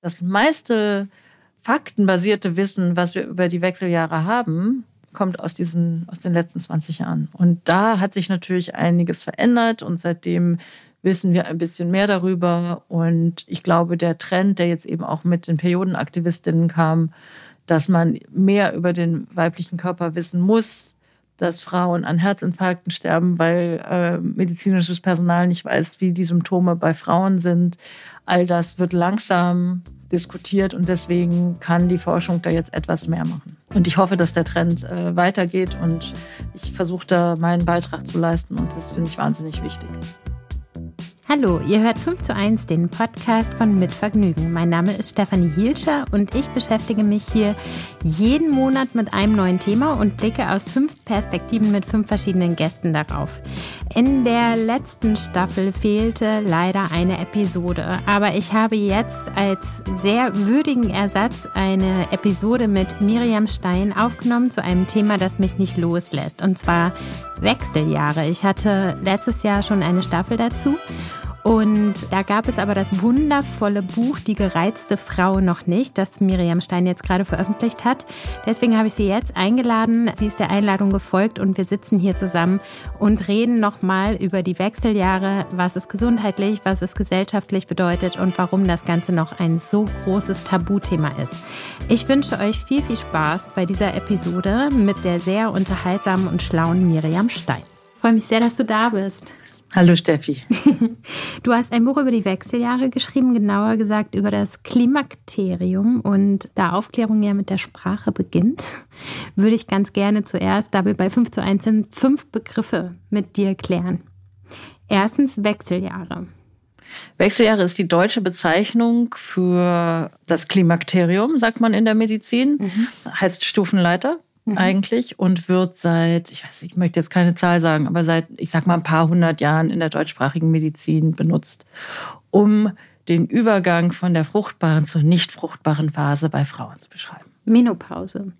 Das meiste faktenbasierte Wissen, was wir über die Wechseljahre haben, kommt aus, diesen, aus den letzten 20 Jahren. Und da hat sich natürlich einiges verändert und seitdem wissen wir ein bisschen mehr darüber. Und ich glaube, der Trend, der jetzt eben auch mit den Periodenaktivistinnen kam, dass man mehr über den weiblichen Körper wissen muss, dass Frauen an Herzinfarkten sterben, weil äh, medizinisches Personal nicht weiß, wie die Symptome bei Frauen sind. All das wird langsam diskutiert und deswegen kann die Forschung da jetzt etwas mehr machen. Und ich hoffe, dass der Trend äh, weitergeht und ich versuche da meinen Beitrag zu leisten und das finde ich wahnsinnig wichtig. Hallo, ihr hört 5 zu 1, den Podcast von Mitvergnügen. Mein Name ist Stefanie Hielscher und ich beschäftige mich hier jeden Monat mit einem neuen Thema und blicke aus fünf Perspektiven mit fünf verschiedenen Gästen darauf. In der letzten Staffel fehlte leider eine Episode, aber ich habe jetzt als sehr würdigen Ersatz eine Episode mit Miriam Stein aufgenommen zu einem Thema, das mich nicht loslässt, und zwar Wechseljahre. Ich hatte letztes Jahr schon eine Staffel dazu und da gab es aber das wundervolle Buch Die gereizte Frau noch nicht, das Miriam Stein jetzt gerade veröffentlicht hat. Deswegen habe ich sie jetzt eingeladen. Sie ist der Einladung gefolgt und wir sitzen hier zusammen und reden nochmal über die Wechseljahre, was es gesundheitlich, was es gesellschaftlich bedeutet und warum das Ganze noch ein so großes Tabuthema ist. Ich wünsche euch viel, viel Spaß bei dieser Episode mit der sehr unterhaltsamen und schlauen Miriam Stein. Ich freue mich sehr, dass du da bist. Hallo Steffi. Du hast ein Buch über die Wechseljahre geschrieben, genauer gesagt über das Klimakterium. Und da Aufklärung ja mit der Sprache beginnt, würde ich ganz gerne zuerst, da wir bei 5 zu 1 sind, fünf Begriffe mit dir klären. Erstens Wechseljahre. Wechseljahre ist die deutsche Bezeichnung für das Klimakterium, sagt man in der Medizin. Mhm. Heißt Stufenleiter mhm. eigentlich und wird seit, ich weiß nicht, ich möchte jetzt keine Zahl sagen, aber seit, ich sag mal, ein paar hundert Jahren in der deutschsprachigen Medizin benutzt, um den Übergang von der fruchtbaren zur nicht fruchtbaren Phase bei Frauen zu beschreiben. Menopause.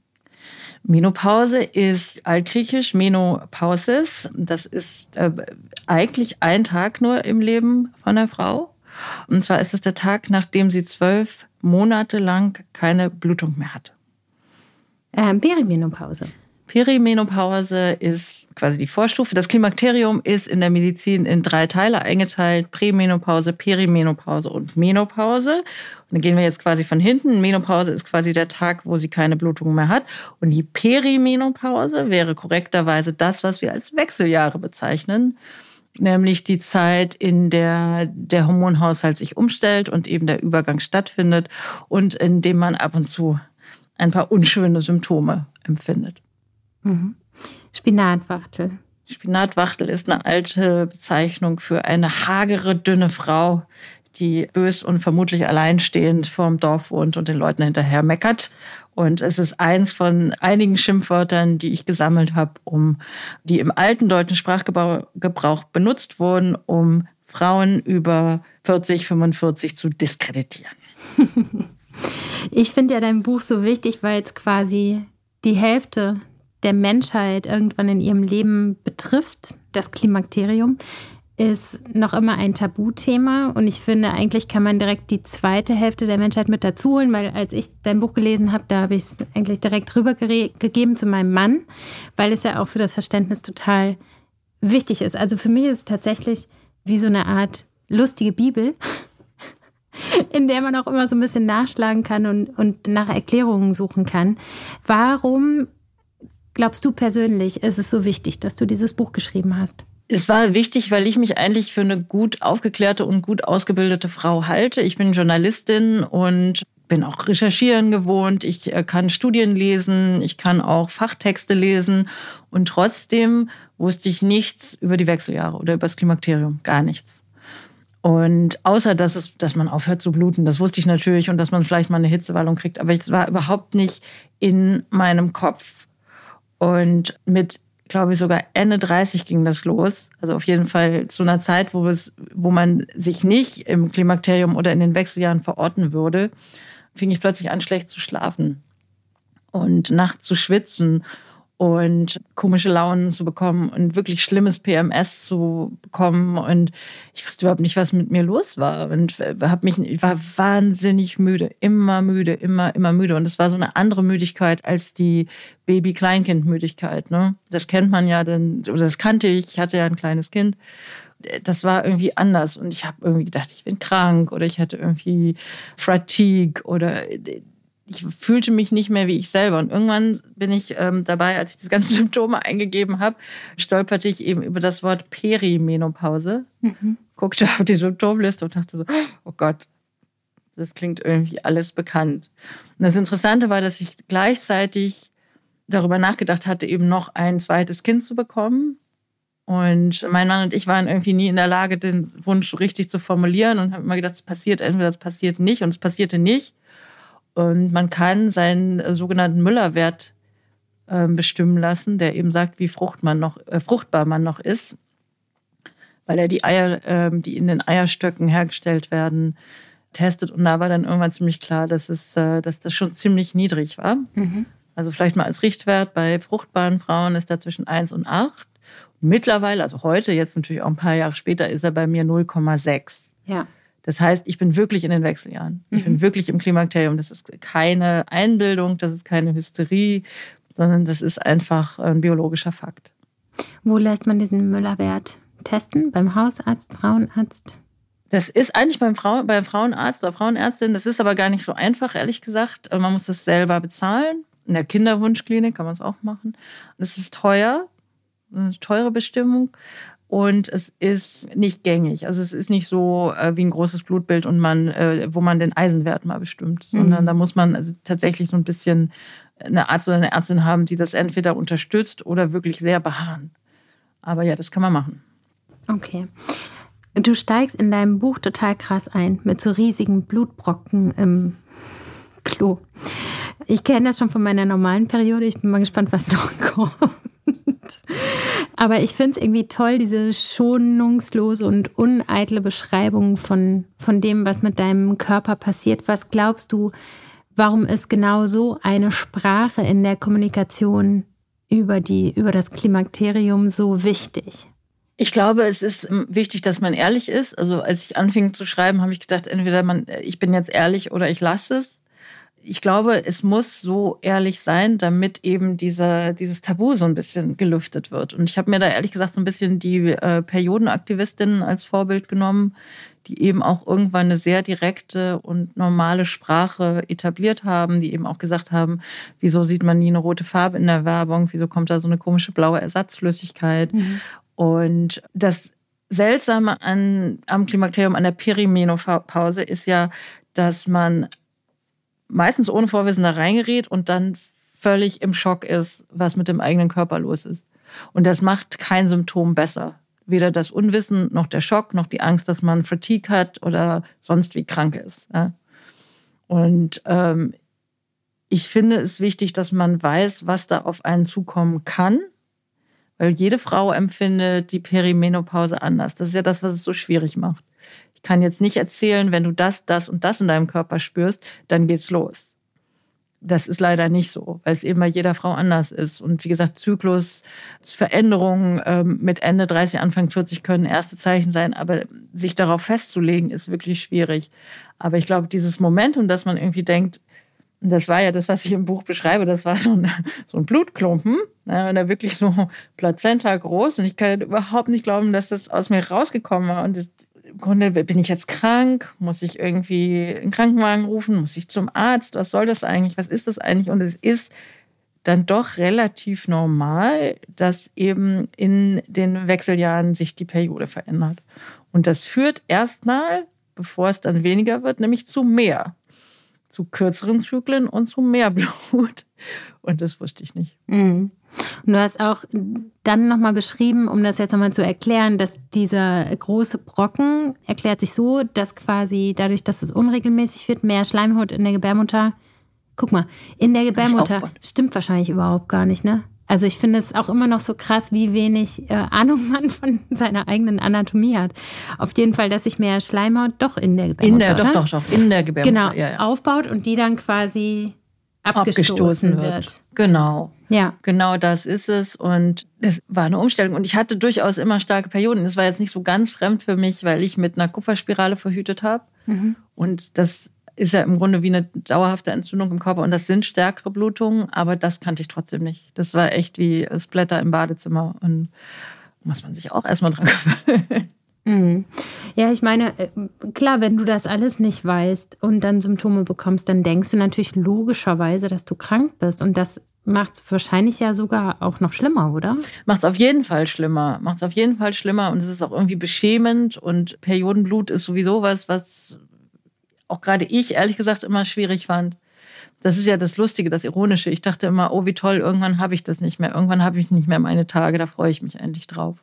Menopause ist altgriechisch Menopausis. Das ist äh, eigentlich ein Tag nur im Leben von der Frau. Und zwar ist es der Tag, nachdem sie zwölf Monate lang keine Blutung mehr hatte. Ähm, Perimenopause. Perimenopause ist quasi die Vorstufe. Das Klimakterium ist in der Medizin in drei Teile eingeteilt. Prämenopause, Perimenopause und Menopause. Und dann gehen wir jetzt quasi von hinten. Menopause ist quasi der Tag, wo sie keine Blutung mehr hat. Und die Perimenopause wäre korrekterweise das, was wir als Wechseljahre bezeichnen. Nämlich die Zeit, in der der Hormonhaushalt sich umstellt und eben der Übergang stattfindet und in dem man ab und zu ein paar unschöne Symptome empfindet. Mhm. Spinatwachtel. Spinatwachtel ist eine alte Bezeichnung für eine hagere, dünne Frau, die bös und vermutlich alleinstehend vorm Dorf wohnt und den Leuten hinterher meckert. Und es ist eins von einigen Schimpfwörtern, die ich gesammelt habe, um die im alten deutschen Sprachgebrauch benutzt wurden, um Frauen über 40, 45 zu diskreditieren. Ich finde ja dein Buch so wichtig, weil es quasi die Hälfte der Menschheit irgendwann in ihrem Leben betrifft. Das Klimakterium ist noch immer ein Tabuthema und ich finde, eigentlich kann man direkt die zweite Hälfte der Menschheit mit dazu holen, weil als ich dein Buch gelesen habe, da habe ich es eigentlich direkt rübergegeben zu meinem Mann, weil es ja auch für das Verständnis total wichtig ist. Also für mich ist es tatsächlich wie so eine Art lustige Bibel, in der man auch immer so ein bisschen nachschlagen kann und, und nach Erklärungen suchen kann. Warum glaubst du persönlich, ist es so wichtig, dass du dieses Buch geschrieben hast? Es war wichtig, weil ich mich eigentlich für eine gut aufgeklärte und gut ausgebildete Frau halte. Ich bin Journalistin und bin auch recherchieren gewohnt. Ich äh, kann Studien lesen, ich kann auch Fachtexte lesen und trotzdem wusste ich nichts über die Wechseljahre oder über das Klimakterium, gar nichts. Und außer dass es, dass man aufhört zu bluten, das wusste ich natürlich und dass man vielleicht mal eine Hitzewallung kriegt, aber es war überhaupt nicht in meinem Kopf. Und mit, glaube ich, sogar Ende 30 ging das los. Also auf jeden Fall zu einer Zeit, wo es, wo man sich nicht im Klimakterium oder in den Wechseljahren verorten würde, fing ich plötzlich an, schlecht zu schlafen und nachts zu schwitzen und komische Launen zu bekommen und wirklich schlimmes PMS zu bekommen und ich wusste überhaupt nicht, was mit mir los war und habe mich ich war wahnsinnig müde, immer müde, immer immer müde und es war so eine andere Müdigkeit als die Baby-Kleinkind-Müdigkeit. Ne? Das kennt man ja, denn oder das kannte ich. Ich hatte ja ein kleines Kind das war irgendwie anders und ich habe irgendwie gedacht, ich bin krank oder ich hatte irgendwie Fatigue oder ich fühlte mich nicht mehr wie ich selber. Und irgendwann bin ich ähm, dabei, als ich diese ganzen Symptome eingegeben habe, stolperte ich eben über das Wort Perimenopause, mhm. guckte auf die Symptomliste und dachte so, oh Gott, das klingt irgendwie alles bekannt. Und das Interessante war, dass ich gleichzeitig darüber nachgedacht hatte, eben noch ein zweites Kind zu bekommen. Und mein Mann und ich waren irgendwie nie in der Lage, den Wunsch richtig zu formulieren und haben immer gedacht, es passiert entweder, es passiert nicht und es passierte nicht. Und man kann seinen äh, sogenannten Müllerwert äh, bestimmen lassen, der eben sagt, wie frucht man noch, äh, fruchtbar man noch ist, weil er die Eier, äh, die in den Eierstöcken hergestellt werden, testet. Und da war dann irgendwann ziemlich klar, dass, es, äh, dass das schon ziemlich niedrig war. Mhm. Also vielleicht mal als Richtwert bei fruchtbaren Frauen ist er zwischen 1 und 8. Mittlerweile, also heute, jetzt natürlich auch ein paar Jahre später, ist er bei mir 0,6. Ja. Das heißt, ich bin wirklich in den Wechseljahren. Ich bin mhm. wirklich im Klimakterium. Das ist keine Einbildung, das ist keine Hysterie, sondern das ist einfach ein biologischer Fakt. Wo lässt man diesen Müllerwert testen? Beim Hausarzt, Frauenarzt? Das ist eigentlich beim, Frau, beim Frauenarzt oder Frauenärztin. Das ist aber gar nicht so einfach, ehrlich gesagt. Man muss das selber bezahlen. In der Kinderwunschklinik kann man es auch machen. Das ist teuer, eine teure Bestimmung und es ist nicht gängig. Also es ist nicht so äh, wie ein großes Blutbild und man, äh, wo man den Eisenwert mal bestimmt, mhm. sondern da muss man also tatsächlich so ein bisschen eine Arzt oder eine Ärztin haben, die das entweder unterstützt oder wirklich sehr beharren. Aber ja, das kann man machen. Okay. Du steigst in deinem Buch total krass ein mit so riesigen Blutbrocken im Klo. Ich kenne das schon von meiner normalen Periode. Ich bin mal gespannt, was noch kommt. Aber ich finde es irgendwie toll, diese schonungslose und uneitle Beschreibung von, von dem, was mit deinem Körper passiert. Was glaubst du, warum ist genau so eine Sprache in der Kommunikation über, die, über das Klimakterium so wichtig? Ich glaube, es ist ähm, wichtig, dass man ehrlich ist. Also als ich anfing zu schreiben, habe ich gedacht, entweder man, ich bin jetzt ehrlich oder ich lasse es ich glaube, es muss so ehrlich sein, damit eben dieser, dieses Tabu so ein bisschen gelüftet wird. Und ich habe mir da ehrlich gesagt so ein bisschen die äh, Periodenaktivistinnen als Vorbild genommen, die eben auch irgendwann eine sehr direkte und normale Sprache etabliert haben, die eben auch gesagt haben, wieso sieht man nie eine rote Farbe in der Werbung, wieso kommt da so eine komische blaue Ersatzflüssigkeit. Mhm. Und das Seltsame an, am Klimakterium, an der Perimenopause ist ja, dass man meistens ohne Vorwissen da reingerät und dann völlig im Schock ist, was mit dem eigenen Körper los ist. Und das macht kein Symptom besser. Weder das Unwissen, noch der Schock, noch die Angst, dass man Fatigue hat oder sonst wie krank ist. Ja. Und ähm, ich finde es wichtig, dass man weiß, was da auf einen zukommen kann, weil jede Frau empfindet die Perimenopause anders. Das ist ja das, was es so schwierig macht. Ich kann jetzt nicht erzählen, wenn du das, das und das in deinem Körper spürst, dann geht's los. Das ist leider nicht so, weil es eben bei jeder Frau anders ist. Und wie gesagt, Zyklus, Veränderungen ähm, mit Ende 30, Anfang 40 können erste Zeichen sein, aber sich darauf festzulegen, ist wirklich schwierig. Aber ich glaube, dieses Momentum, dass man irgendwie denkt, das war ja das, was ich im Buch beschreibe, das war so ein, so ein Blutklumpen, ne, und wirklich so Plazenta groß. Und ich kann überhaupt nicht glauben, dass das aus mir rausgekommen war. Und das, im Grunde bin ich jetzt krank, muss ich irgendwie einen Krankenwagen rufen, muss ich zum Arzt, was soll das eigentlich, was ist das eigentlich? Und es ist dann doch relativ normal, dass eben in den Wechseljahren sich die Periode verändert. Und das führt erstmal, bevor es dann weniger wird, nämlich zu mehr. Zu kürzeren Zyklen und zu mehr Blut. Und das wusste ich nicht. Mhm. Und du hast auch dann nochmal beschrieben, um das jetzt nochmal zu erklären, dass dieser große Brocken erklärt sich so, dass quasi dadurch, dass es unregelmäßig wird, mehr Schleimhaut in der Gebärmutter. Guck mal, in der Gebärmutter stimmt wahrscheinlich überhaupt gar nicht, ne? Also ich finde es auch immer noch so krass, wie wenig äh, Ahnung man von seiner eigenen Anatomie hat. Auf jeden Fall, dass sich mehr Schleimhaut doch in der Gebärmutter, in der, doch, doch, doch, in der Gebärmutter, genau, ja, ja. aufbaut und die dann quasi abgestoßen, abgestoßen wird. wird. Genau. Ja. Genau das ist es. Und es war eine Umstellung. Und ich hatte durchaus immer starke Perioden. Das war jetzt nicht so ganz fremd für mich, weil ich mit einer Kupferspirale verhütet habe. Mhm. Und das ist ja im Grunde wie eine dauerhafte Entzündung im Körper. Und das sind stärkere Blutungen, aber das kannte ich trotzdem nicht. Das war echt wie Splatter im Badezimmer. Und muss man sich auch erstmal dran gewöhnen. Mhm. Ja, ich meine, äh, klar, wenn du das alles nicht weißt und dann Symptome bekommst, dann denkst du natürlich logischerweise, dass du krank bist. Und das macht es wahrscheinlich ja sogar auch noch schlimmer, oder? Macht es auf jeden Fall schlimmer. Macht es auf jeden Fall schlimmer und es ist auch irgendwie beschämend und Periodenblut ist sowieso was, was auch gerade ich ehrlich gesagt immer schwierig fand. Das ist ja das Lustige, das Ironische. Ich dachte immer, oh, wie toll, irgendwann habe ich das nicht mehr. Irgendwann habe ich nicht mehr meine Tage, da freue ich mich endlich drauf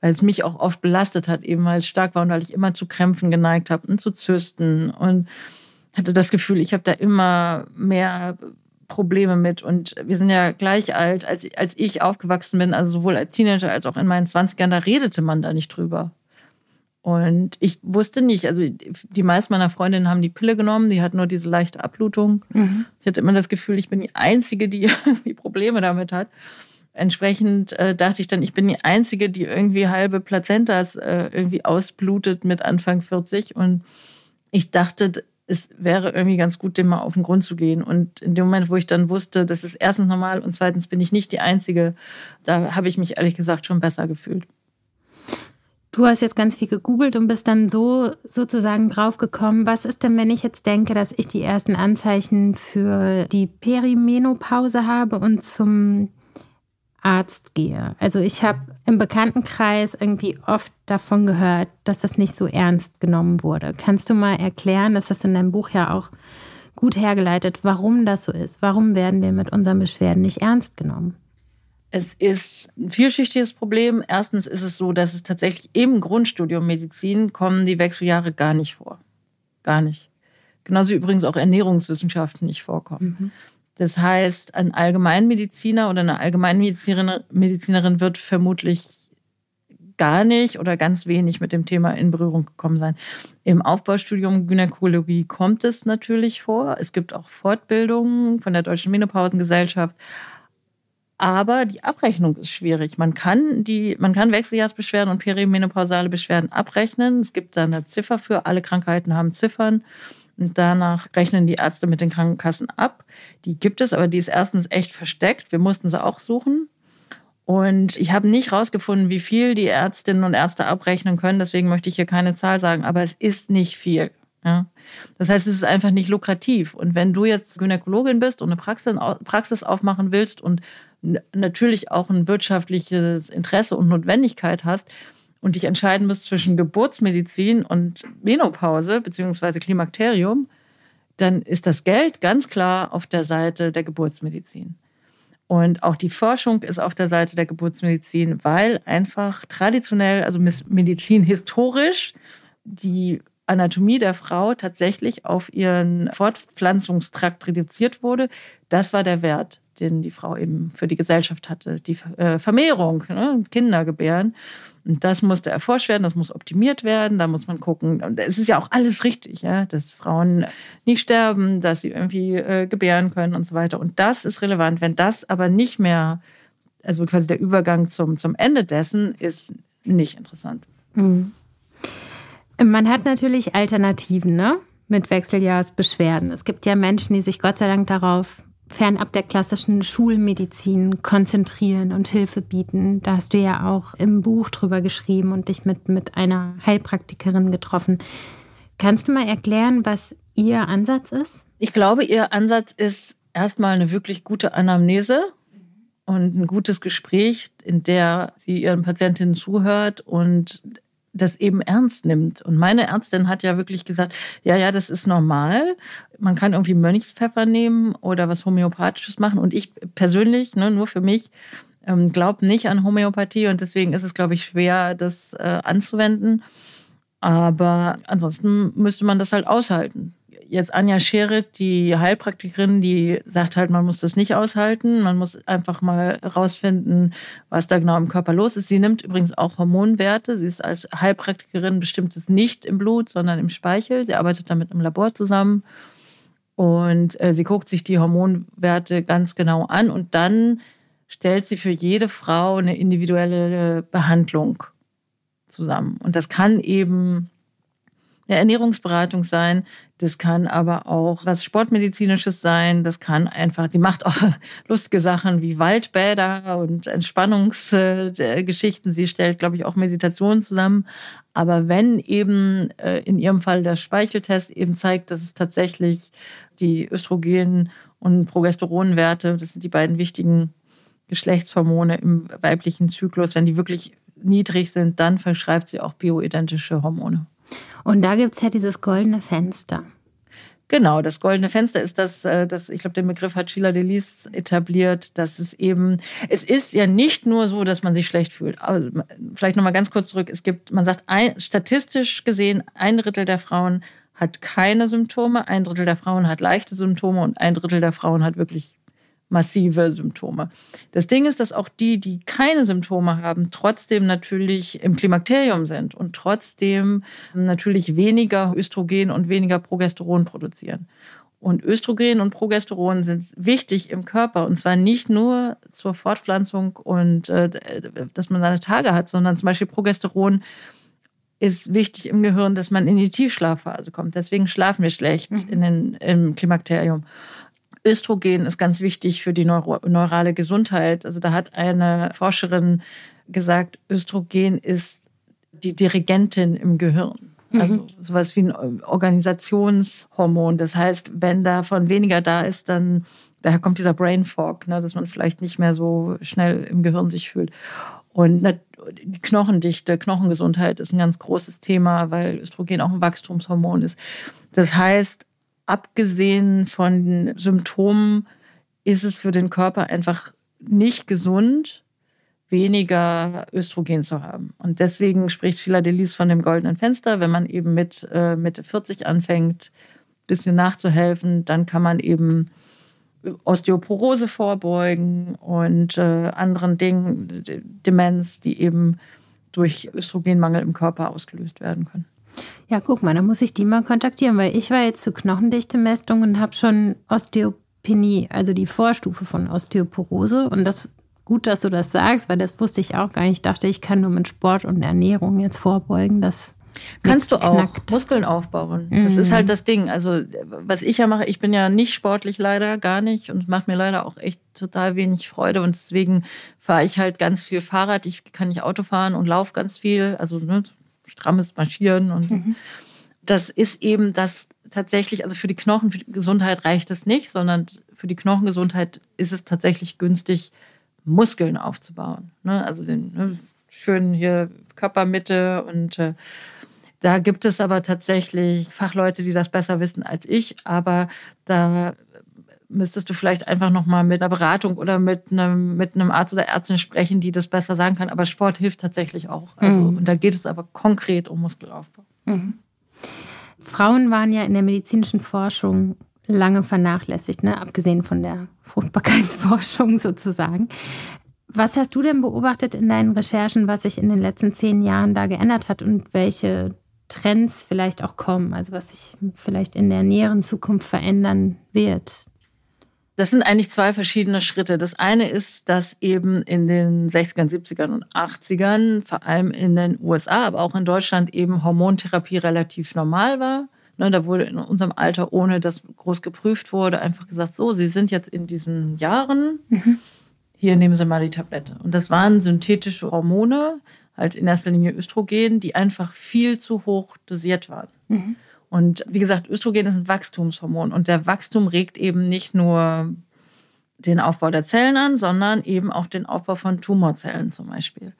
weil es mich auch oft belastet hat, eben weil es stark war und weil ich immer zu Krämpfen geneigt habe und zu Zysten und hatte das Gefühl, ich habe da immer mehr Probleme mit. Und wir sind ja gleich alt, als, als ich aufgewachsen bin, also sowohl als Teenager als auch in meinen 20ern, da redete man da nicht drüber. Und ich wusste nicht, also die meisten meiner Freundinnen haben die Pille genommen, die hatten nur diese leichte Abblutung. Mhm. Ich hatte immer das Gefühl, ich bin die Einzige, die irgendwie Probleme damit hat entsprechend äh, dachte ich dann, ich bin die Einzige, die irgendwie halbe Plazentas äh, irgendwie ausblutet mit Anfang 40. Und ich dachte, es wäre irgendwie ganz gut, dem mal auf den Grund zu gehen. Und in dem Moment, wo ich dann wusste, das ist erstens normal und zweitens bin ich nicht die Einzige, da habe ich mich ehrlich gesagt schon besser gefühlt. Du hast jetzt ganz viel gegoogelt und bist dann so sozusagen draufgekommen. Was ist denn, wenn ich jetzt denke, dass ich die ersten Anzeichen für die Perimenopause habe und zum Arzt gehe. Also ich habe im Bekanntenkreis irgendwie oft davon gehört, dass das nicht so ernst genommen wurde. Kannst du mal erklären, dass das in deinem Buch ja auch gut hergeleitet, warum das so ist? Warum werden wir mit unseren Beschwerden nicht ernst genommen? Es ist ein vielschichtiges Problem. Erstens ist es so, dass es tatsächlich im Grundstudium Medizin kommen die Wechseljahre gar nicht vor. Gar nicht. Genauso übrigens auch Ernährungswissenschaften nicht vorkommen. Mhm. Das heißt, ein Allgemeinmediziner oder eine Allgemeinmedizinerin wird vermutlich gar nicht oder ganz wenig mit dem Thema in Berührung gekommen sein. Im Aufbaustudium Gynäkologie kommt es natürlich vor. Es gibt auch Fortbildungen von der Deutschen Menopausengesellschaft. Aber die Abrechnung ist schwierig. Man kann die, man kann Wechseljahrsbeschwerden und perimenopausale Beschwerden abrechnen. Es gibt da eine Ziffer für. Alle Krankheiten haben Ziffern. Und danach rechnen die Ärzte mit den Krankenkassen ab. Die gibt es, aber die ist erstens echt versteckt. Wir mussten sie auch suchen. Und ich habe nicht rausgefunden, wie viel die Ärztinnen und Ärzte abrechnen können. Deswegen möchte ich hier keine Zahl sagen, aber es ist nicht viel. Ja. Das heißt, es ist einfach nicht lukrativ. Und wenn du jetzt Gynäkologin bist und eine Praxis aufmachen willst und natürlich auch ein wirtschaftliches Interesse und Notwendigkeit hast, und dich entscheiden musst zwischen Geburtsmedizin und Menopause bzw. Klimakterium, dann ist das Geld ganz klar auf der Seite der Geburtsmedizin. Und auch die Forschung ist auf der Seite der Geburtsmedizin, weil einfach traditionell, also Medizin historisch, die Anatomie der Frau tatsächlich auf ihren Fortpflanzungstrakt reduziert wurde. Das war der Wert, den die Frau eben für die Gesellschaft hatte. Die äh, Vermehrung, ne? Kinder gebären. Und das musste erforscht werden, das muss optimiert werden, da muss man gucken. Und es ist ja auch alles richtig, ja, dass Frauen nicht sterben, dass sie irgendwie äh, gebären können und so weiter. Und das ist relevant. Wenn das aber nicht mehr, also quasi der Übergang zum, zum Ende dessen, ist nicht interessant. Mhm. Man hat natürlich Alternativen, ne? Mit Wechseljahrsbeschwerden. Es gibt ja Menschen, die sich Gott sei Dank darauf fernab der klassischen Schulmedizin konzentrieren und Hilfe bieten. Da hast du ja auch im Buch drüber geschrieben und dich mit, mit einer Heilpraktikerin getroffen. Kannst du mal erklären, was ihr Ansatz ist? Ich glaube, ihr Ansatz ist erstmal eine wirklich gute Anamnese und ein gutes Gespräch, in der sie ihren Patientinnen zuhört und das eben ernst nimmt. Und meine Ärztin hat ja wirklich gesagt, ja, ja, das ist normal. Man kann irgendwie Mönchspfeffer nehmen oder was Homöopathisches machen. Und ich persönlich, ne, nur für mich, ähm, glaube nicht an Homöopathie und deswegen ist es, glaube ich, schwer, das äh, anzuwenden. Aber ansonsten müsste man das halt aushalten jetzt Anja Scheret, die Heilpraktikerin, die sagt halt, man muss das nicht aushalten. Man muss einfach mal rausfinden, was da genau im Körper los ist. Sie nimmt übrigens auch Hormonwerte. Sie ist als Heilpraktikerin bestimmt es nicht im Blut, sondern im Speichel. Sie arbeitet da mit einem Labor zusammen. Und äh, sie guckt sich die Hormonwerte ganz genau an und dann stellt sie für jede Frau eine individuelle Behandlung zusammen. Und das kann eben eine Ernährungsberatung sein, das kann aber auch was Sportmedizinisches sein, das kann einfach, sie macht auch lustige Sachen wie Waldbäder und Entspannungsgeschichten, sie stellt, glaube ich, auch Meditationen zusammen. Aber wenn eben äh, in ihrem Fall der Speicheltest eben zeigt, dass es tatsächlich die Östrogen- und Progesteronwerte, das sind die beiden wichtigen Geschlechtshormone im weiblichen Zyklus, wenn die wirklich niedrig sind, dann verschreibt sie auch bioidentische Hormone. Und da gibt es ja dieses goldene Fenster. Genau, das goldene Fenster ist das, äh, das ich glaube, den Begriff hat Sheila Delis etabliert, dass es eben, es ist ja nicht nur so, dass man sich schlecht fühlt. Also, vielleicht nochmal ganz kurz zurück. Es gibt, man sagt, ein, statistisch gesehen, ein Drittel der Frauen hat keine Symptome, ein Drittel der Frauen hat leichte Symptome und ein Drittel der Frauen hat wirklich massive Symptome. Das Ding ist, dass auch die, die keine Symptome haben, trotzdem natürlich im Klimakterium sind und trotzdem natürlich weniger Östrogen und weniger Progesteron produzieren. Und Östrogen und Progesteron sind wichtig im Körper und zwar nicht nur zur Fortpflanzung und äh, dass man seine Tage hat, sondern zum Beispiel Progesteron ist wichtig im Gehirn, dass man in die Tiefschlafphase kommt. Deswegen schlafen wir schlecht mhm. in den, im Klimakterium. Östrogen ist ganz wichtig für die Neuro neurale Gesundheit. Also da hat eine Forscherin gesagt, Östrogen ist die Dirigentin im Gehirn. Mhm. Also sowas wie ein Organisationshormon. Das heißt, wenn davon weniger da ist, dann daher kommt dieser Brain Fog, ne, dass man vielleicht nicht mehr so schnell im Gehirn sich fühlt. Und die Knochendichte, Knochengesundheit ist ein ganz großes Thema, weil Östrogen auch ein Wachstumshormon ist. Das heißt, abgesehen von Symptomen ist es für den Körper einfach nicht gesund, weniger Östrogen zu haben. Und deswegen spricht Sheila Delis von dem goldenen Fenster. Wenn man eben mit äh, Mitte 40 anfängt, ein bisschen nachzuhelfen, dann kann man eben Osteoporose vorbeugen und äh, anderen Dingen, Demenz, die eben durch Östrogenmangel im Körper ausgelöst werden können. Ja, guck mal, da muss ich die mal kontaktieren, weil ich war jetzt zur Knochendichte-Messung und habe schon Osteopenie, also die Vorstufe von Osteoporose. Und das gut, dass du das sagst, weil das wusste ich auch gar nicht. Ich dachte, ich kann nur mit Sport und Ernährung jetzt vorbeugen. Das Kannst du auch knackt. Muskeln aufbauen. Das mhm. ist halt das Ding. Also, was ich ja mache, ich bin ja nicht sportlich leider, gar nicht. Und es macht mir leider auch echt total wenig Freude. Und deswegen fahre ich halt ganz viel Fahrrad. Ich kann nicht Auto fahren und laufe ganz viel. Also, ne, strammes Marschieren und mhm. das ist eben das tatsächlich, also für die Knochengesundheit reicht es nicht, sondern für die Knochengesundheit ist es tatsächlich günstig, Muskeln aufzubauen. Ne? Also den ne, schönen hier Körpermitte und äh, da gibt es aber tatsächlich Fachleute, die das besser wissen als ich, aber da müsstest du vielleicht einfach nochmal mit einer Beratung oder mit einem, mit einem Arzt oder Ärztin sprechen, die das besser sagen kann. Aber Sport hilft tatsächlich auch. Also, mhm. Und da geht es aber konkret um Muskelaufbau. Mhm. Frauen waren ja in der medizinischen Forschung lange vernachlässigt, ne? abgesehen von der Fruchtbarkeitsforschung sozusagen. Was hast du denn beobachtet in deinen Recherchen, was sich in den letzten zehn Jahren da geändert hat und welche Trends vielleicht auch kommen, also was sich vielleicht in der näheren Zukunft verändern wird? Das sind eigentlich zwei verschiedene Schritte. Das eine ist, dass eben in den 60ern, 70ern und 80ern, vor allem in den USA, aber auch in Deutschland, eben Hormontherapie relativ normal war. Ne, da wurde in unserem Alter, ohne dass groß geprüft wurde, einfach gesagt, so, Sie sind jetzt in diesen Jahren, mhm. hier nehmen Sie mal die Tablette. Und das waren synthetische Hormone, halt in erster Linie Östrogen, die einfach viel zu hoch dosiert waren. Mhm. Und wie gesagt, Östrogen ist ein Wachstumshormon und der Wachstum regt eben nicht nur den Aufbau der Zellen an, sondern eben auch den Aufbau von Tumorzellen zum Beispiel.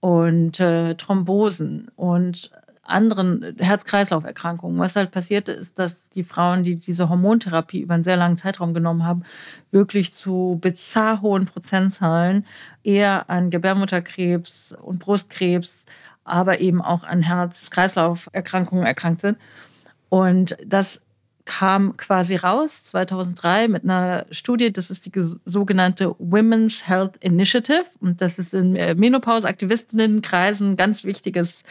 Und äh, Thrombosen und anderen Herz-Kreislauf-Erkrankungen. Was halt passierte, ist, dass die Frauen, die diese Hormontherapie über einen sehr langen Zeitraum genommen haben, wirklich zu bizarr hohen Prozentzahlen eher an Gebärmutterkrebs und Brustkrebs, aber eben auch an Herz-Kreislauf-Erkrankungen erkrankt sind. Und das kam quasi raus 2003 mit einer Studie, das ist die sogenannte Women's Health Initiative und das ist in äh, Menopause-Aktivistinnenkreisen ein ganz wichtiges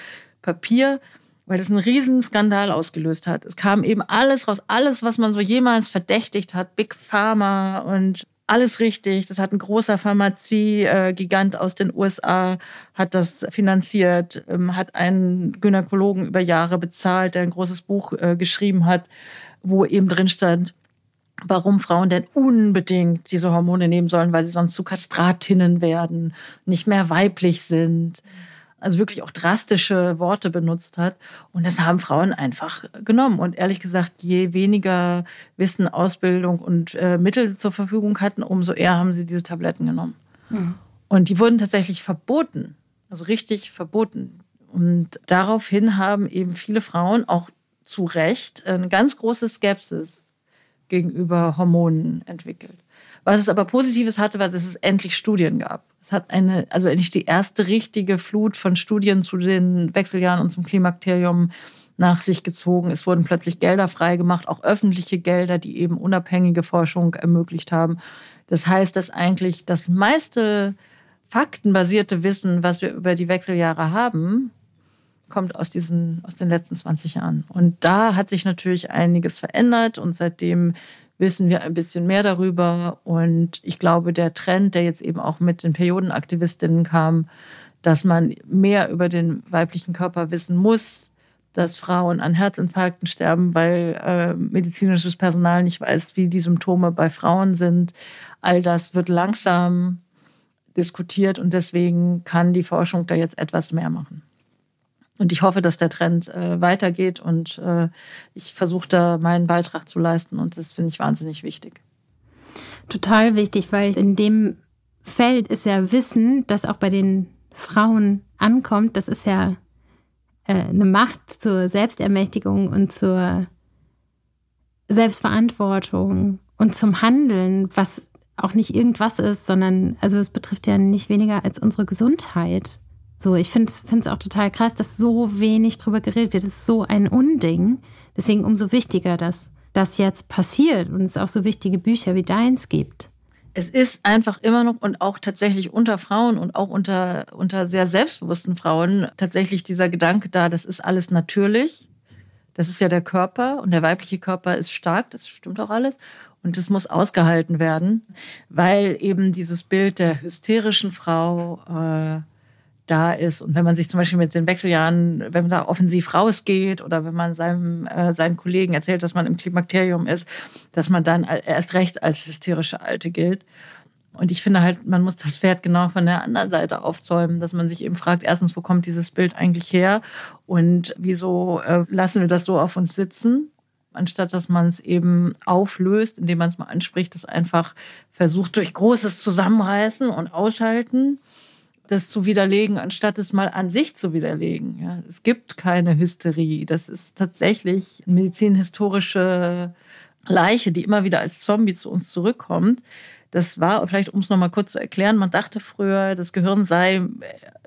Papier. weil das einen riesen Skandal ausgelöst hat. Es kam eben alles raus, alles, was man so jemals verdächtigt hat, Big Pharma und alles richtig. Das hat ein großer Pharmazie-Gigant aus den USA, hat das finanziert, ähm, hat einen Gynäkologen über Jahre bezahlt, der ein großes Buch äh, geschrieben hat, wo eben drin stand, warum Frauen denn unbedingt diese Hormone nehmen sollen, weil sie sonst zu Kastratinnen werden, nicht mehr weiblich sind also wirklich auch drastische Worte benutzt hat. Und das haben Frauen einfach genommen. Und ehrlich gesagt, je weniger Wissen, Ausbildung und äh, Mittel zur Verfügung hatten, umso eher haben sie diese Tabletten genommen. Mhm. Und die wurden tatsächlich verboten, also richtig verboten. Und daraufhin haben eben viele Frauen auch zu Recht eine ganz große Skepsis gegenüber Hormonen entwickelt. Was es aber Positives hatte, war, dass es endlich Studien gab. Es hat eine, also endlich die erste richtige Flut von Studien zu den Wechseljahren und zum Klimakterium nach sich gezogen. Es wurden plötzlich Gelder freigemacht, auch öffentliche Gelder, die eben unabhängige Forschung ermöglicht haben. Das heißt, dass eigentlich das meiste faktenbasierte Wissen, was wir über die Wechseljahre haben, kommt aus diesen, aus den letzten 20 Jahren. Und da hat sich natürlich einiges verändert und seitdem wissen wir ein bisschen mehr darüber. Und ich glaube, der Trend, der jetzt eben auch mit den Periodenaktivistinnen kam, dass man mehr über den weiblichen Körper wissen muss, dass Frauen an Herzinfarkten sterben, weil äh, medizinisches Personal nicht weiß, wie die Symptome bei Frauen sind. All das wird langsam diskutiert und deswegen kann die Forschung da jetzt etwas mehr machen. Und ich hoffe, dass der Trend äh, weitergeht und äh, ich versuche da meinen Beitrag zu leisten und das finde ich wahnsinnig wichtig. Total wichtig, weil in dem Feld ist ja Wissen, das auch bei den Frauen ankommt, das ist ja äh, eine Macht zur Selbstermächtigung und zur Selbstverantwortung und zum Handeln, was auch nicht irgendwas ist, sondern also es betrifft ja nicht weniger als unsere Gesundheit. So, ich finde es auch total krass, dass so wenig drüber geredet wird. Das ist so ein Unding. Deswegen umso wichtiger, dass das jetzt passiert und es auch so wichtige Bücher wie deins gibt. Es ist einfach immer noch und auch tatsächlich unter Frauen und auch unter, unter sehr selbstbewussten Frauen tatsächlich dieser Gedanke da, das ist alles natürlich. Das ist ja der Körper und der weibliche Körper ist stark, das stimmt auch alles. Und das muss ausgehalten werden, weil eben dieses Bild der hysterischen Frau, äh, da ist. Und wenn man sich zum Beispiel mit den Wechseljahren, wenn man da offensiv rausgeht oder wenn man seinem, äh, seinen Kollegen erzählt, dass man im Klimakterium ist, dass man dann erst recht als hysterische Alte gilt. Und ich finde halt, man muss das Pferd genau von der anderen Seite aufzäumen, dass man sich eben fragt, erstens, wo kommt dieses Bild eigentlich her und wieso äh, lassen wir das so auf uns sitzen? anstatt dass man es eben auflöst, indem man es mal anspricht, das einfach versucht durch großes Zusammenreißen und Aushalten das zu widerlegen, anstatt es mal an sich zu widerlegen. Ja, es gibt keine Hysterie. Das ist tatsächlich medizinhistorische Leiche, die immer wieder als Zombie zu uns zurückkommt. Das war, vielleicht um es nochmal kurz zu erklären, man dachte früher, das Gehirn sei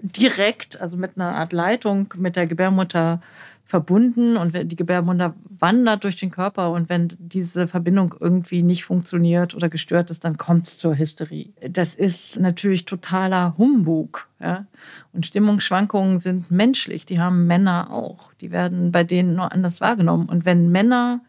direkt, also mit einer Art Leitung mit der Gebärmutter verbunden und die Gebärmutter wandert durch den Körper und wenn diese Verbindung irgendwie nicht funktioniert oder gestört ist, dann kommt es zur Hysterie. Das ist natürlich totaler Humbug. Ja? Und Stimmungsschwankungen sind menschlich, die haben Männer auch. Die werden bei denen nur anders wahrgenommen. Und wenn Männer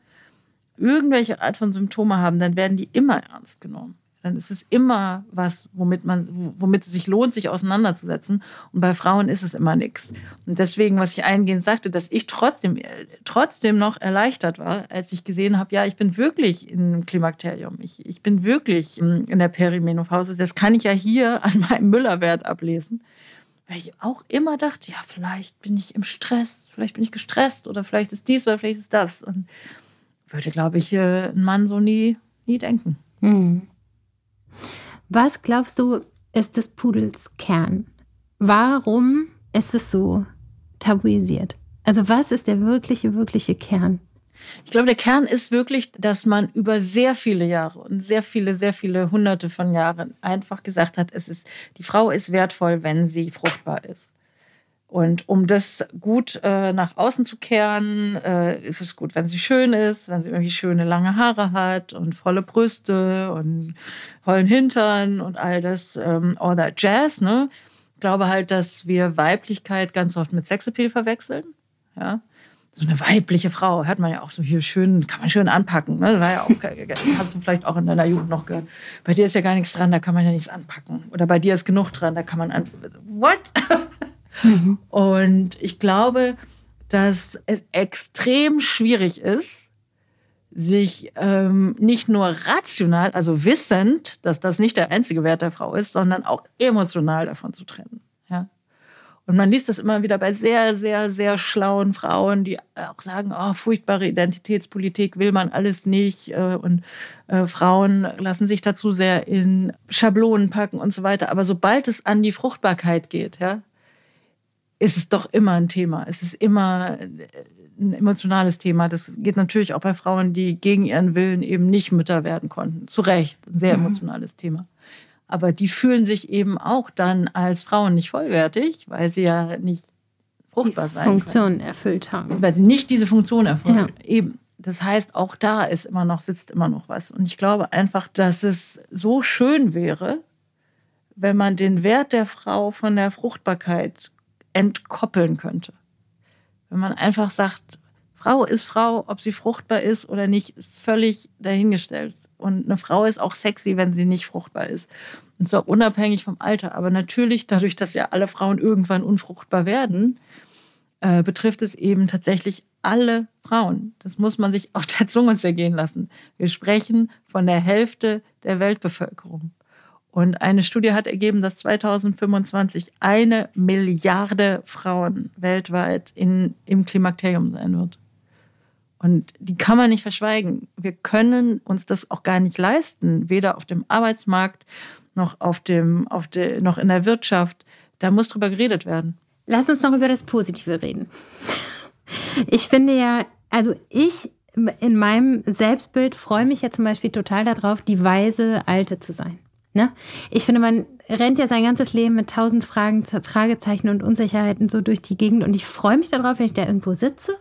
irgendwelche Art von Symptome haben, dann werden die immer ernst genommen dann ist es immer was, womit man, womit es sich lohnt, sich auseinanderzusetzen. Und bei Frauen ist es immer nichts. Und deswegen, was ich eingehend sagte, dass ich trotzdem, trotzdem noch erleichtert war, als ich gesehen habe, ja, ich bin wirklich im Klimakterium. Ich, ich bin wirklich in der Perimenopause. Das kann ich ja hier an meinem Müllerwert ablesen. Weil ich auch immer dachte, ja, vielleicht bin ich im Stress, vielleicht bin ich gestresst oder vielleicht ist dies oder vielleicht ist das. Und würde, glaube ich, ein Mann so nie, nie denken. Mhm. Was glaubst du, ist des Pudels Kern? Warum ist es so tabuisiert? Also was ist der wirkliche, wirkliche Kern? Ich glaube, der Kern ist wirklich, dass man über sehr viele Jahre und sehr viele, sehr viele hunderte von Jahren einfach gesagt hat, es ist, die Frau ist wertvoll, wenn sie fruchtbar ist. Und um das gut äh, nach außen zu kehren, äh, ist es gut, wenn sie schön ist, wenn sie irgendwie schöne lange Haare hat und volle Brüste und vollen Hintern und all das, ähm, all that Jazz, ne? Ich glaube halt, dass wir Weiblichkeit ganz oft mit Sexappeal verwechseln. Ja. so eine weibliche Frau, hört man ja auch so hier schön, kann man schön anpacken. Ne? Das war ja auch, hast du vielleicht auch in deiner Jugend noch gehört. Bei dir ist ja gar nichts dran, da kann man ja nichts anpacken. Oder bei dir ist genug dran, da kann man an. What? Mhm. Und ich glaube, dass es extrem schwierig ist, sich ähm, nicht nur rational, also wissend, dass das nicht der einzige Wert der Frau ist, sondern auch emotional davon zu trennen. Ja? Und man liest das immer wieder bei sehr, sehr, sehr schlauen Frauen, die auch sagen, oh, furchtbare Identitätspolitik will man alles nicht. Äh, und äh, Frauen lassen sich dazu sehr in Schablonen packen und so weiter. Aber sobald es an die Fruchtbarkeit geht, ja, ist es doch immer ein Thema. Es ist immer ein emotionales Thema. Das geht natürlich auch bei Frauen, die gegen ihren Willen eben nicht Mütter werden konnten. Zu Recht, ein sehr mhm. emotionales mhm. Thema. Aber die fühlen sich eben auch dann als Frauen nicht vollwertig, weil sie ja nicht fruchtbar die sein Funktion können. erfüllt haben. Weil sie nicht diese Funktion erfüllen. Ja. Eben. Das heißt, auch da ist immer noch, sitzt immer noch was. Und ich glaube einfach, dass es so schön wäre, wenn man den Wert der Frau von der Fruchtbarkeit entkoppeln könnte. Wenn man einfach sagt, Frau ist Frau, ob sie fruchtbar ist oder nicht, völlig dahingestellt. Und eine Frau ist auch sexy, wenn sie nicht fruchtbar ist. Und zwar unabhängig vom Alter. Aber natürlich, dadurch, dass ja alle Frauen irgendwann unfruchtbar werden, äh, betrifft es eben tatsächlich alle Frauen. Das muss man sich auf der Zunge zergehen lassen. Wir sprechen von der Hälfte der Weltbevölkerung. Und eine Studie hat ergeben, dass 2025 eine Milliarde Frauen weltweit in, im Klimakterium sein wird. Und die kann man nicht verschweigen. Wir können uns das auch gar nicht leisten, weder auf dem Arbeitsmarkt noch, auf dem, auf de, noch in der Wirtschaft. Da muss drüber geredet werden. Lass uns noch über das Positive reden. Ich finde ja, also ich in meinem Selbstbild freue mich ja zum Beispiel total darauf, die weise Alte zu sein. Ne? Ich finde, man rennt ja sein ganzes Leben mit tausend Fragen, Fragezeichen und Unsicherheiten so durch die Gegend und ich freue mich darauf, wenn ich da irgendwo sitze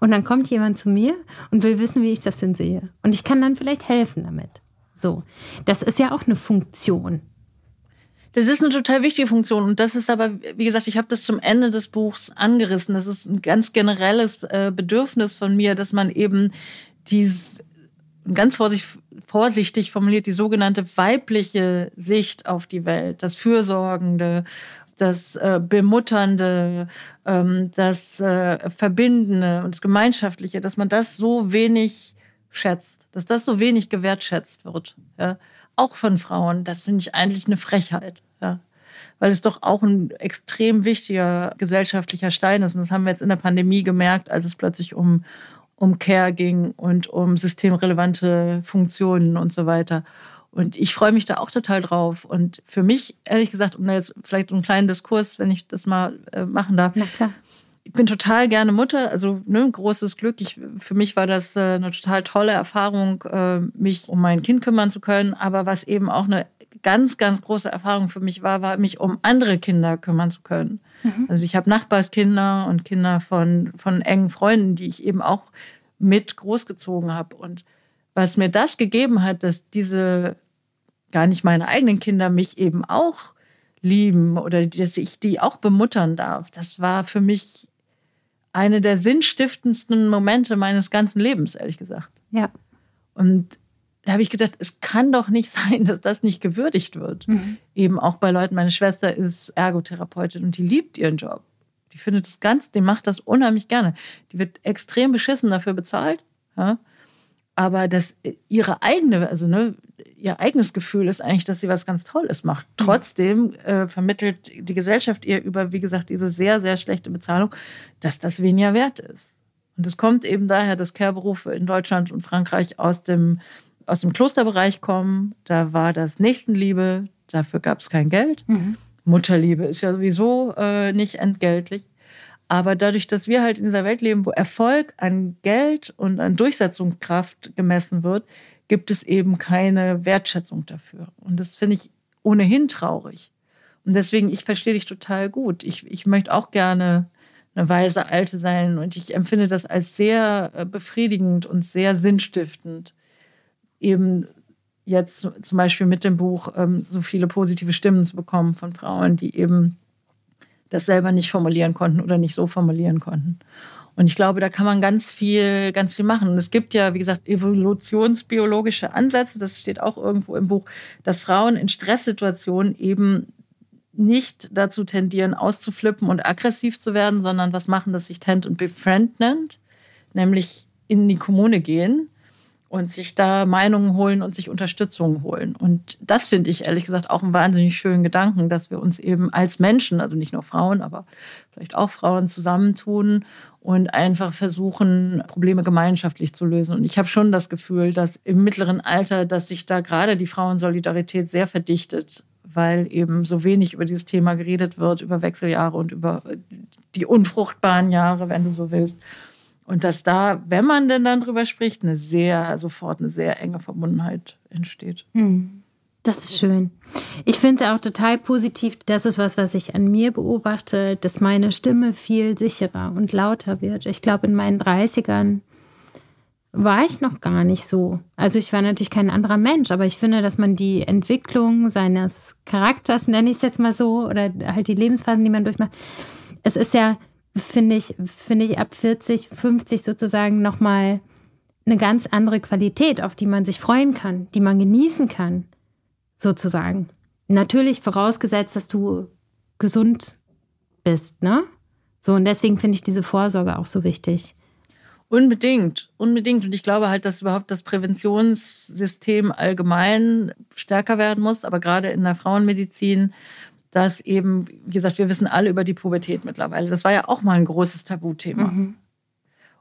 und dann kommt jemand zu mir und will wissen, wie ich das denn sehe. Und ich kann dann vielleicht helfen damit. So. Das ist ja auch eine Funktion. Das ist eine total wichtige Funktion. Und das ist aber, wie gesagt, ich habe das zum Ende des Buchs angerissen. Das ist ein ganz generelles äh, Bedürfnis von mir, dass man eben dies ganz vorsichtig formuliert, die sogenannte weibliche Sicht auf die Welt, das Fürsorgende, das äh, Bemutternde, ähm, das äh, Verbindende und das Gemeinschaftliche, dass man das so wenig schätzt, dass das so wenig gewertschätzt wird. Ja? Auch von Frauen, das finde ich eigentlich eine Frechheit. Ja? Weil es doch auch ein extrem wichtiger gesellschaftlicher Stein ist. Und das haben wir jetzt in der Pandemie gemerkt, als es plötzlich um, um Care ging und um systemrelevante Funktionen und so weiter. Und ich freue mich da auch total drauf. Und für mich, ehrlich gesagt, um da jetzt vielleicht einen kleinen Diskurs, wenn ich das mal äh, machen darf. Na klar. Ich bin total gerne Mutter, also ne, großes Glück. Ich, für mich war das äh, eine total tolle Erfahrung, äh, mich um mein Kind kümmern zu können. Aber was eben auch eine ganz, ganz große Erfahrung für mich war, war mich um andere Kinder kümmern zu können. Mhm. Also ich habe Nachbarskinder und Kinder von, von engen Freunden, die ich eben auch mit großgezogen habe. Und was mir das gegeben hat, dass diese gar nicht meine eigenen Kinder mich eben auch lieben oder dass ich die auch bemuttern darf, das war für mich eine der sinnstiftendsten Momente meines ganzen Lebens, ehrlich gesagt. Ja. Und da habe ich gedacht, es kann doch nicht sein, dass das nicht gewürdigt wird. Mhm. Eben auch bei Leuten, meine Schwester ist Ergotherapeutin und die liebt ihren Job. Die findet es ganz, die macht das unheimlich gerne. Die wird extrem beschissen dafür bezahlt. Ja? Aber dass ihre eigene, also ne, ihr eigenes Gefühl ist eigentlich, dass sie was ganz Tolles macht. Mhm. Trotzdem äh, vermittelt die Gesellschaft ihr über, wie gesagt, diese sehr, sehr schlechte Bezahlung, dass das weniger wert ist. Und es kommt eben daher, dass Care-Berufe in Deutschland und Frankreich aus dem, aus dem Klosterbereich kommen. Da war das Nächstenliebe, dafür gab es kein Geld. Mhm. Mutterliebe ist ja sowieso äh, nicht entgeltlich. Aber dadurch, dass wir halt in dieser Welt leben, wo Erfolg an Geld und an Durchsetzungskraft gemessen wird, gibt es eben keine Wertschätzung dafür. Und das finde ich ohnehin traurig. Und deswegen, ich verstehe dich total gut. Ich, ich möchte auch gerne eine weise Alte sein und ich empfinde das als sehr äh, befriedigend und sehr sinnstiftend, eben jetzt zum Beispiel mit dem Buch ähm, so viele positive Stimmen zu bekommen von Frauen, die eben das selber nicht formulieren konnten oder nicht so formulieren konnten. Und ich glaube, da kann man ganz viel, ganz viel machen. Und es gibt ja, wie gesagt, evolutionsbiologische Ansätze, das steht auch irgendwo im Buch, dass Frauen in Stresssituationen eben nicht dazu tendieren, auszuflippen und aggressiv zu werden, sondern was machen, das sich Tent und Befriend nennt, nämlich in die Kommune gehen und sich da Meinungen holen und sich Unterstützung holen. Und das finde ich ehrlich gesagt auch einen wahnsinnig schönen Gedanken, dass wir uns eben als Menschen, also nicht nur Frauen, aber vielleicht auch Frauen zusammentun und einfach versuchen, Probleme gemeinschaftlich zu lösen. Und ich habe schon das Gefühl, dass im mittleren Alter, dass sich da gerade die Frauensolidarität sehr verdichtet, weil eben so wenig über dieses Thema geredet wird, über Wechseljahre und über die unfruchtbaren Jahre, wenn du so willst. Und dass da, wenn man denn dann drüber spricht, eine sehr, sofort eine sehr enge Verbundenheit entsteht. Hm. Das ist schön. Ich finde es auch total positiv. Das ist was, was ich an mir beobachte, dass meine Stimme viel sicherer und lauter wird. Ich glaube, in meinen 30ern war ich noch gar nicht so. Also ich war natürlich kein anderer Mensch, aber ich finde, dass man die Entwicklung seines Charakters, nenne ich es jetzt mal so, oder halt die Lebensphasen, die man durchmacht, es ist ja finde ich, finde ich ab 40, 50 sozusagen nochmal eine ganz andere Qualität, auf die man sich freuen kann, die man genießen kann, sozusagen. Natürlich vorausgesetzt, dass du gesund bist, ne? So, und deswegen finde ich diese Vorsorge auch so wichtig. Unbedingt, unbedingt. Und ich glaube halt, dass überhaupt das Präventionssystem allgemein stärker werden muss, aber gerade in der Frauenmedizin dass eben, wie gesagt, wir wissen alle über die Pubertät mittlerweile. Das war ja auch mal ein großes Tabuthema. Mhm.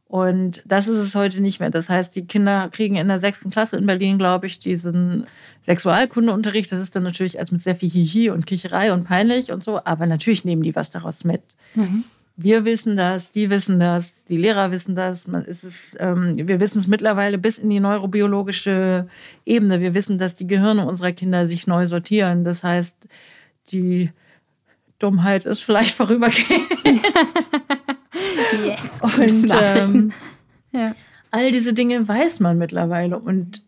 Und das ist es heute nicht mehr. Das heißt, die Kinder kriegen in der sechsten Klasse in Berlin, glaube ich, diesen Sexualkundeunterricht. Das ist dann natürlich als mit sehr viel Hihi und Kicherei und peinlich und so. Aber natürlich nehmen die was daraus mit. Mhm. Wir wissen das, die wissen das, die Lehrer wissen das. Es ähm, wir wissen es mittlerweile bis in die neurobiologische Ebene. Wir wissen, dass die Gehirne unserer Kinder sich neu sortieren. Das heißt, die Dummheit ist vielleicht vorübergehend. yes. Und ähm, ja. all diese Dinge weiß man mittlerweile. Und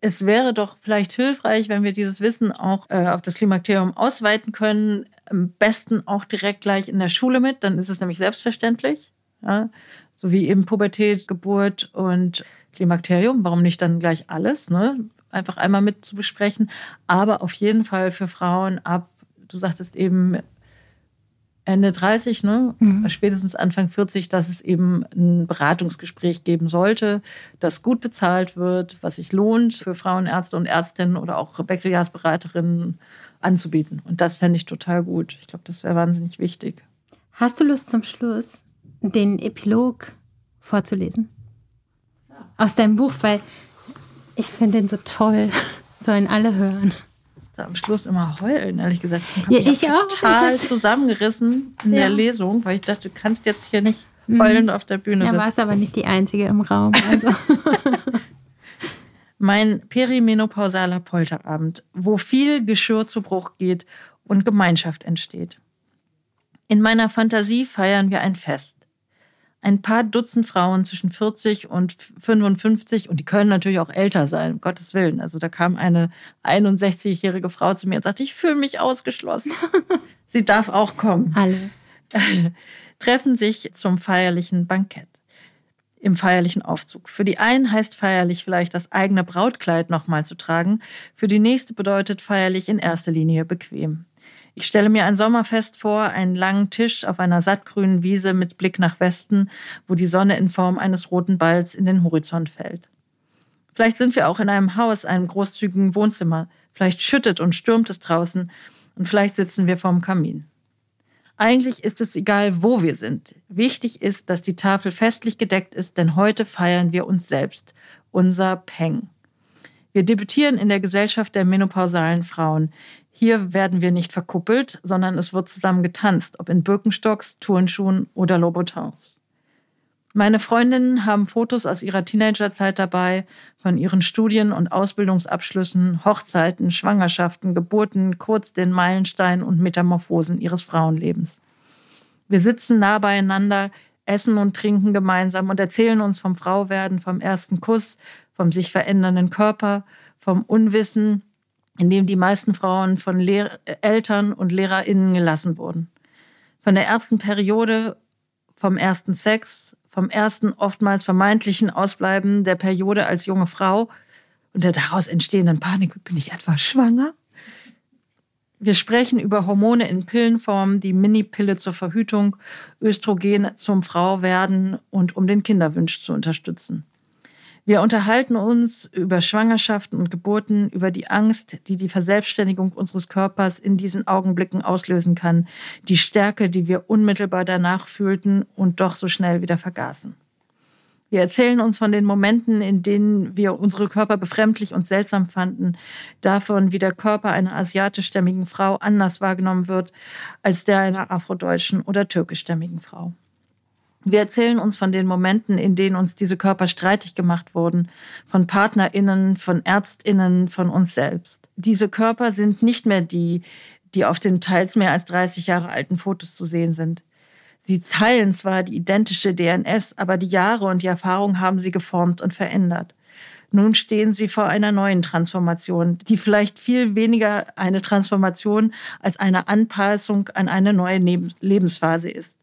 es wäre doch vielleicht hilfreich, wenn wir dieses Wissen auch äh, auf das Klimakterium ausweiten können. Am besten auch direkt gleich in der Schule mit, dann ist es nämlich selbstverständlich. Ja? So wie eben Pubertät, Geburt und Klimakterium. Warum nicht dann gleich alles? Ne? Einfach einmal mit zu besprechen. Aber auf jeden Fall für Frauen ab du sagtest eben Ende 30, ne? Mhm. spätestens Anfang 40, dass es eben ein Beratungsgespräch geben sollte, das gut bezahlt wird, was sich lohnt für Frauenärzte und Ärztinnen oder auch Wechseljahrsberaterinnen anzubieten. Und das fände ich total gut. Ich glaube, das wäre wahnsinnig wichtig. Hast du Lust zum Schluss, den Epilog vorzulesen? Aus deinem Buch, weil ich finde den so toll. Sollen alle hören da am Schluss immer heulen, ehrlich gesagt. Ich ja, ich auch. Total zusammengerissen in ja. der Lesung, weil ich dachte, du kannst jetzt hier nicht mhm. heulend auf der Bühne sitzen. Ja, warst aber nicht die Einzige im Raum. Also. mein perimenopausaler Polterabend, wo viel Geschirr zu Bruch geht und Gemeinschaft entsteht. In meiner Fantasie feiern wir ein Fest ein paar Dutzend Frauen zwischen 40 und 55 und die können natürlich auch älter sein, um Gottes Willen. Also da kam eine 61-jährige Frau zu mir und sagte, ich fühle mich ausgeschlossen. Sie darf auch kommen. Alle. Treffen sich zum feierlichen Bankett im feierlichen Aufzug. Für die einen heißt feierlich vielleicht das eigene Brautkleid nochmal zu tragen, für die nächste bedeutet feierlich in erster Linie bequem. Ich stelle mir ein Sommerfest vor, einen langen Tisch auf einer sattgrünen Wiese mit Blick nach Westen, wo die Sonne in Form eines roten Balls in den Horizont fällt. Vielleicht sind wir auch in einem Haus, einem großzügigen Wohnzimmer. Vielleicht schüttet und stürmt es draußen und vielleicht sitzen wir vorm Kamin. Eigentlich ist es egal, wo wir sind. Wichtig ist, dass die Tafel festlich gedeckt ist, denn heute feiern wir uns selbst, unser Peng. Wir debütieren in der Gesellschaft der menopausalen Frauen. Hier werden wir nicht verkuppelt, sondern es wird zusammen getanzt, ob in Birkenstocks, Turnschuhen oder Louboutins. Meine Freundinnen haben Fotos aus ihrer Teenagerzeit dabei, von ihren Studien- und Ausbildungsabschlüssen, Hochzeiten, Schwangerschaften, Geburten, kurz den Meilensteinen und Metamorphosen ihres Frauenlebens. Wir sitzen nah beieinander, essen und trinken gemeinsam und erzählen uns vom Frauwerden, vom ersten Kuss, vom sich verändernden Körper, vom Unwissen, in dem die meisten Frauen von Lehr Eltern und LehrerInnen gelassen wurden. Von der ersten Periode, vom ersten Sex, vom ersten oftmals vermeintlichen Ausbleiben der Periode als junge Frau und der daraus entstehenden Panik, bin ich etwa schwanger? Wir sprechen über Hormone in Pillenform, die Mini-Pille zur Verhütung, Östrogen zum Frauwerden und um den Kinderwunsch zu unterstützen. Wir unterhalten uns über Schwangerschaften und Geburten, über die Angst, die die Verselbstständigung unseres Körpers in diesen Augenblicken auslösen kann, die Stärke, die wir unmittelbar danach fühlten und doch so schnell wieder vergaßen. Wir erzählen uns von den Momenten, in denen wir unsere Körper befremdlich und seltsam fanden, davon, wie der Körper einer asiatischstämmigen Frau anders wahrgenommen wird als der einer afrodeutschen oder türkischstämmigen Frau. Wir erzählen uns von den Momenten, in denen uns diese Körper streitig gemacht wurden, von PartnerInnen, von ÄrztInnen, von uns selbst. Diese Körper sind nicht mehr die, die auf den teils mehr als 30 Jahre alten Fotos zu sehen sind. Sie teilen zwar die identische DNS, aber die Jahre und die Erfahrung haben sie geformt und verändert. Nun stehen sie vor einer neuen Transformation, die vielleicht viel weniger eine Transformation als eine Anpassung an eine neue Lebensphase ist.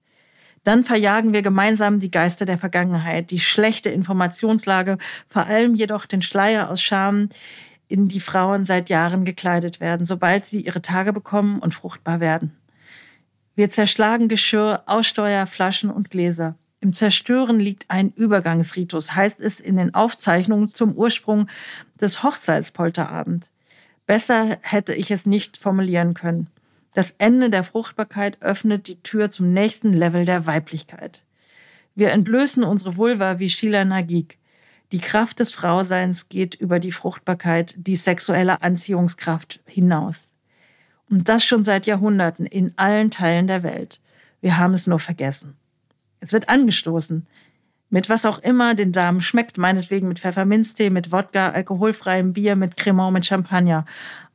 Dann verjagen wir gemeinsam die Geister der Vergangenheit, die schlechte Informationslage, vor allem jedoch den Schleier aus Scham, in die Frauen seit Jahren gekleidet werden, sobald sie ihre Tage bekommen und fruchtbar werden. Wir zerschlagen Geschirr, Aussteuer, Flaschen und Gläser. Im Zerstören liegt ein Übergangsritus, heißt es in den Aufzeichnungen zum Ursprung des Hochzeitspolterabend. Besser hätte ich es nicht formulieren können. Das Ende der Fruchtbarkeit öffnet die Tür zum nächsten Level der Weiblichkeit. Wir entblößen unsere Vulva wie Sheila Nagik. Die Kraft des Frauseins geht über die Fruchtbarkeit, die sexuelle Anziehungskraft hinaus. Und das schon seit Jahrhunderten in allen Teilen der Welt. Wir haben es nur vergessen. Es wird angestoßen. Mit was auch immer den Damen schmeckt, meinetwegen mit Pfefferminztee, mit Wodka, alkoholfreiem Bier, mit Cremant, mit Champagner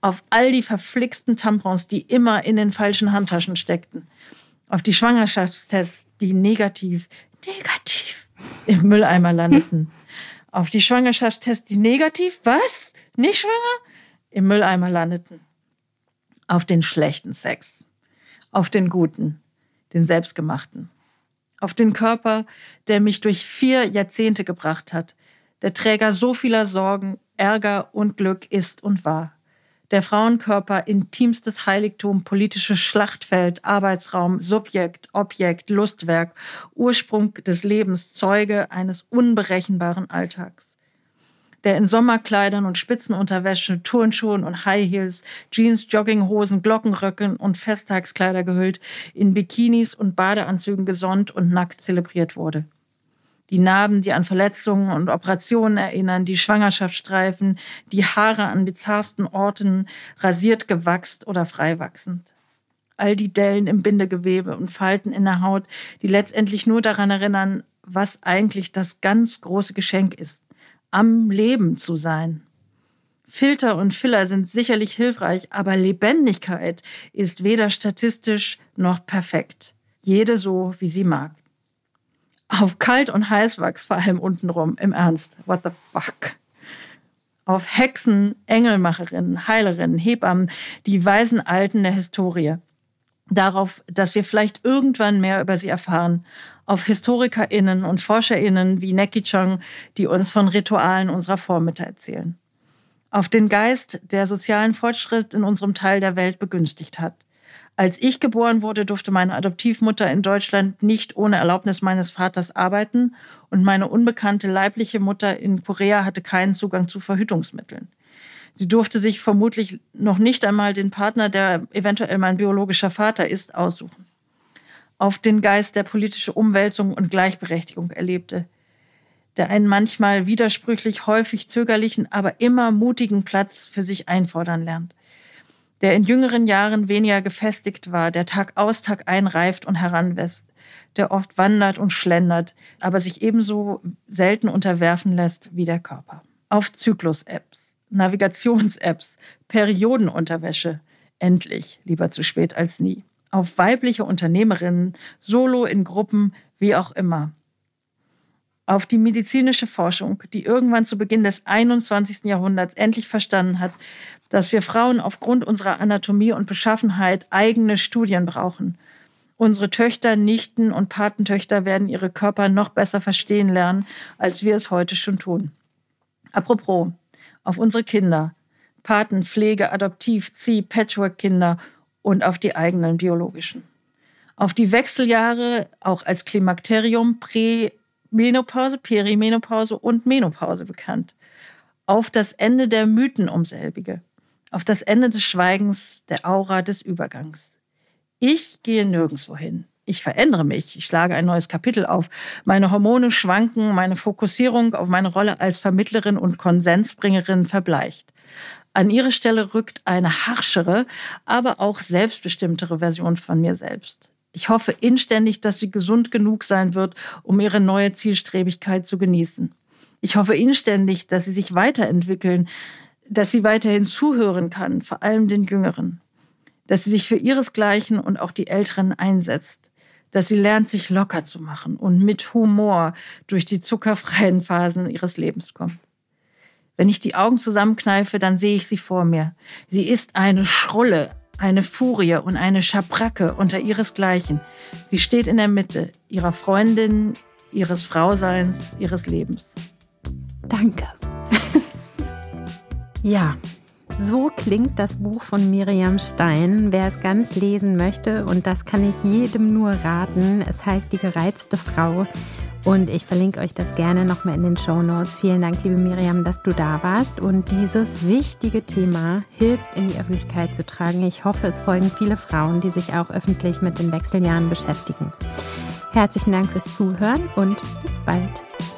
auf all die verflixten Tampons, die immer in den falschen Handtaschen steckten, auf die Schwangerschaftstests, die negativ, negativ im Mülleimer landeten, auf die Schwangerschaftstests, die negativ, was? Nicht schwanger? Im Mülleimer landeten, auf den schlechten Sex, auf den guten, den selbstgemachten, auf den Körper, der mich durch vier Jahrzehnte gebracht hat, der Träger so vieler Sorgen, Ärger und Glück ist und war der Frauenkörper intimstes Heiligtum, politisches Schlachtfeld, Arbeitsraum, Subjekt, Objekt, Lustwerk, Ursprung des Lebens, Zeuge eines unberechenbaren Alltags. Der in Sommerkleidern und Spitzenunterwäsche, Turnschuhen und High Heels, Jeans, Jogginghosen, Glockenröcken und Festtagskleider gehüllt, in Bikinis und Badeanzügen gesonnt und nackt zelebriert wurde die Narben, die an Verletzungen und Operationen erinnern, die Schwangerschaftsstreifen, die Haare an bizarrsten Orten, rasiert, gewachst oder frei wachsend. All die Dellen im Bindegewebe und Falten in der Haut, die letztendlich nur daran erinnern, was eigentlich das ganz große Geschenk ist, am Leben zu sein. Filter und Filler sind sicherlich hilfreich, aber Lebendigkeit ist weder statistisch noch perfekt. Jede so, wie sie mag auf Kalt- und Heißwachs, vor allem untenrum, im Ernst. What the fuck? Auf Hexen, Engelmacherinnen, Heilerinnen, Hebammen, die weisen Alten der Historie. Darauf, dass wir vielleicht irgendwann mehr über sie erfahren. Auf HistorikerInnen und ForscherInnen wie Neki Chong, die uns von Ritualen unserer Vormütter erzählen. Auf den Geist, der sozialen Fortschritt in unserem Teil der Welt begünstigt hat. Als ich geboren wurde, durfte meine Adoptivmutter in Deutschland nicht ohne Erlaubnis meines Vaters arbeiten und meine unbekannte leibliche Mutter in Korea hatte keinen Zugang zu Verhütungsmitteln. Sie durfte sich vermutlich noch nicht einmal den Partner, der eventuell mein biologischer Vater ist, aussuchen. Auf den Geist, der politische Umwälzung und Gleichberechtigung erlebte, der einen manchmal widersprüchlich, häufig zögerlichen, aber immer mutigen Platz für sich einfordern lernt der in jüngeren Jahren weniger gefestigt war, der Tag aus Tag ein reift und heranwächst, der oft wandert und schlendert, aber sich ebenso selten unterwerfen lässt wie der Körper. Auf Zyklus-Apps, Navigations-Apps, Periodenunterwäsche, endlich, lieber zu spät als nie. Auf weibliche Unternehmerinnen, solo in Gruppen, wie auch immer. Auf die medizinische Forschung, die irgendwann zu Beginn des 21. Jahrhunderts endlich verstanden hat, dass wir Frauen aufgrund unserer Anatomie und Beschaffenheit eigene Studien brauchen Unsere Töchter, Nichten und Patentöchter werden ihre Körper noch besser verstehen lernen, als wir es heute schon tun. Apropos, auf unsere Kinder, Paten, Pflege, Adoptiv, Zieh, Patchwork-Kinder und auf die eigenen biologischen. Auf die Wechseljahre, auch als Klimakterium, Prämenopause, Perimenopause und Menopause bekannt. Auf das Ende der Mythen um selbige. Auf das Ende des Schweigens, der Aura des Übergangs. Ich gehe nirgendwo hin. Ich verändere mich. Ich schlage ein neues Kapitel auf. Meine Hormone schwanken, meine Fokussierung auf meine Rolle als Vermittlerin und Konsensbringerin verbleicht. An ihre Stelle rückt eine harschere, aber auch selbstbestimmtere Version von mir selbst. Ich hoffe inständig, dass sie gesund genug sein wird, um ihre neue Zielstrebigkeit zu genießen. Ich hoffe inständig, dass sie sich weiterentwickeln, dass sie weiterhin zuhören kann, vor allem den Jüngeren dass sie sich für ihresgleichen und auch die Älteren einsetzt, dass sie lernt, sich locker zu machen und mit Humor durch die zuckerfreien Phasen ihres Lebens kommt. Wenn ich die Augen zusammenkneife, dann sehe ich sie vor mir. Sie ist eine Schrulle, eine Furie und eine Schabracke unter ihresgleichen. Sie steht in der Mitte ihrer Freundin, ihres Frauseins, ihres Lebens. Danke. ja, so klingt das Buch von Miriam Stein. Wer es ganz lesen möchte, und das kann ich jedem nur raten, es heißt Die gereizte Frau. Und ich verlinke euch das gerne nochmal in den Show Notes. Vielen Dank, liebe Miriam, dass du da warst und dieses wichtige Thema hilfst in die Öffentlichkeit zu tragen. Ich hoffe, es folgen viele Frauen, die sich auch öffentlich mit den Wechseljahren beschäftigen. Herzlichen Dank fürs Zuhören und bis bald.